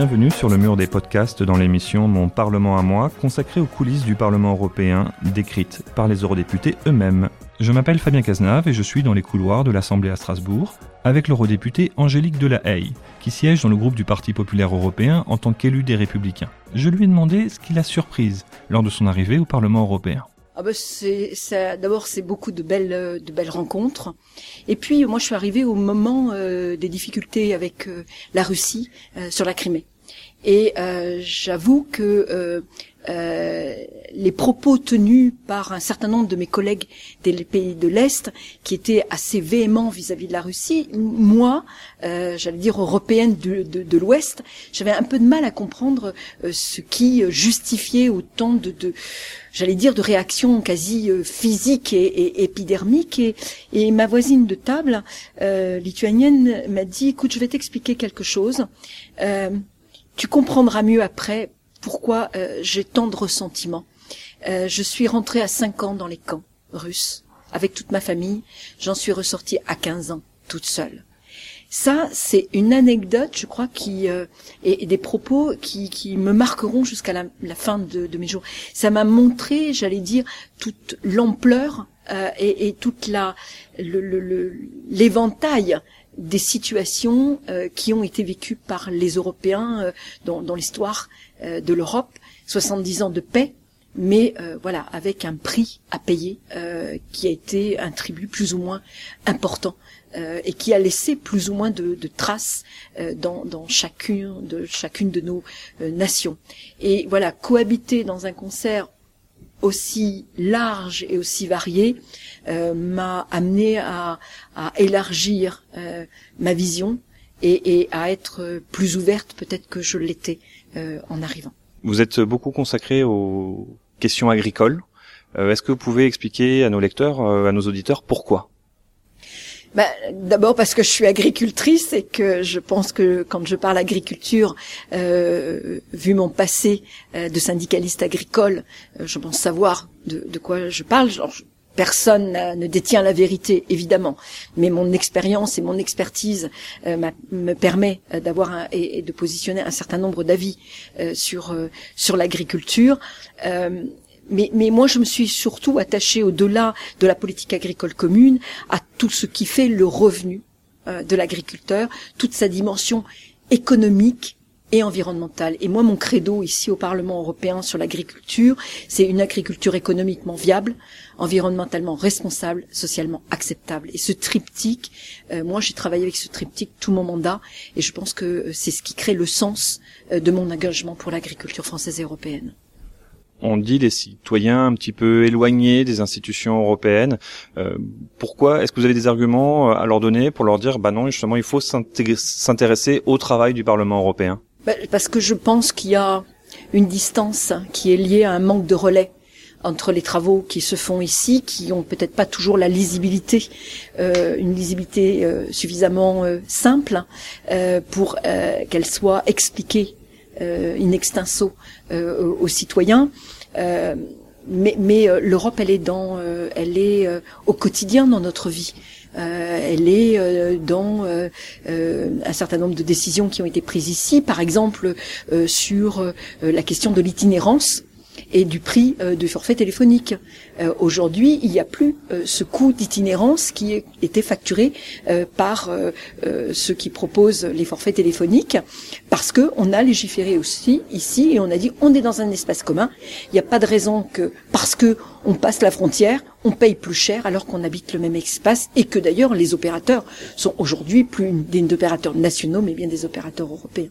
Bienvenue sur le mur des podcasts dans l'émission Mon Parlement à moi, consacrée aux coulisses du Parlement européen, décrites par les eurodéputés eux-mêmes. Je m'appelle Fabien Cazenave et je suis dans les couloirs de l'Assemblée à Strasbourg, avec l'eurodéputée Angélique Delahaye, qui siège dans le groupe du Parti populaire européen en tant qu'élu des Républicains. Je lui ai demandé ce qui l'a surprise lors de son arrivée au Parlement européen. Ah bah d'abord c'est beaucoup de belles de belles rencontres et puis moi je suis arrivée au moment euh, des difficultés avec euh, la Russie euh, sur la Crimée et j'avoue que euh, les propos tenus par un certain nombre de mes collègues des pays de l'Est, qui étaient assez véhéments vis-à-vis de la Russie, moi, euh, j'allais dire européenne de, de, l'Ouest, j'avais un peu de mal à comprendre euh, ce qui justifiait autant de, de j'allais dire, de réactions quasi physiques et, et épidermiques. Et, et, ma voisine de table, lituanienne, m'a dit, écoute, je vais t'expliquer quelque chose. Tu comprendras mieux après pourquoi euh, j'ai tant de ressentiments. Euh, je suis rentrée à 5 ans dans les camps russes avec toute ma famille. J'en suis ressortie à 15 ans toute seule. Ça, c'est une anecdote, je crois, qui euh, et, des propos qui, qui me marqueront jusqu'à la, fin de, mes jours. Ça m'a montré, j'allais dire, toute l'ampleur euh, et, et, toute la l'éventail des situations euh, qui ont été vécues par les Européens euh, dans, l'histoire euh, de l'Europe. 70 ans de paix, mais voilà, avec un prix à payer qui a été un tribut plus ou moins important et qui a laissé plus ou moins de, de traces dans, dans, chacune de chacune de nos nations. Et voilà, cohabiter dans un concert aussi large et aussi varié euh, m'a amené à, élargir euh, ma vision et, à être plus ouverte peut-être que je l'étais euh, en arrivant. Vous êtes beaucoup consacré aux questions agricoles. Est-ce que vous pouvez expliquer à nos lecteurs, à nos auditeurs, pourquoi? Bah, D'abord parce que je suis agricultrice et que je pense que quand je parle agriculture, euh, vu mon passé euh, de syndicaliste agricole, euh, je pense savoir de, de quoi je parle. Genre, personne ne détient la vérité, évidemment, mais mon expérience et mon expertise euh, me permet d'avoir et, et, de positionner un certain nombre d'avis euh, sur sur l'agriculture. Mais, mais moi, je me suis surtout attachée au-delà de la politique agricole commune à tout ce qui fait le revenu euh, de l'agriculteur, toute sa dimension économique et environnementale. Et moi, mon credo ici au Parlement européen sur l'agriculture, c'est une agriculture économiquement viable, environnementalement responsable, socialement acceptable. Et ce triptyque, euh, moi, j'ai travaillé avec ce triptyque tout mon mandat, et je pense que euh, c'est ce qui crée le sens de mon engagement pour l'agriculture française et européenne on dit des citoyens un petit peu éloignés des institutions européennes. Euh, pourquoi Est-ce que vous avez des arguments euh, à leur donner pour leur dire, bah non, justement, il faut s'intéresser au travail du Parlement européen? Bah, Parce que je pense qu'il y a une distance qui est liée à un manque de relais entre les travaux qui se font ici, qui ont peut-être pas toujours la lisibilité, euh, une lisibilité suffisamment simple pour qu'elle soit expliquée in extenso aux citoyens. Euh, mais, euh, l'Europe, elle est dans, euh, elle est au quotidien dans notre vie. elle est dans un certain nombre de décisions qui ont été prises ici, par exemple sur la question de l'itinérance et du prix euh, du forfait téléphonique. Euh, aujourd'hui, il n'y a plus euh, ce coût d'itinérance qui était facturé par ceux qui proposent les forfaits téléphoniques, parce que on a légiféré aussi ici et on a dit on est dans un espace commun. Il n'y a pas de raison que parce que on passe la frontière, on paye plus cher alors qu'on habite le même espace et que d'ailleurs les opérateurs sont aujourd'hui plus des opérateurs nationaux mais bien des opérateurs européens.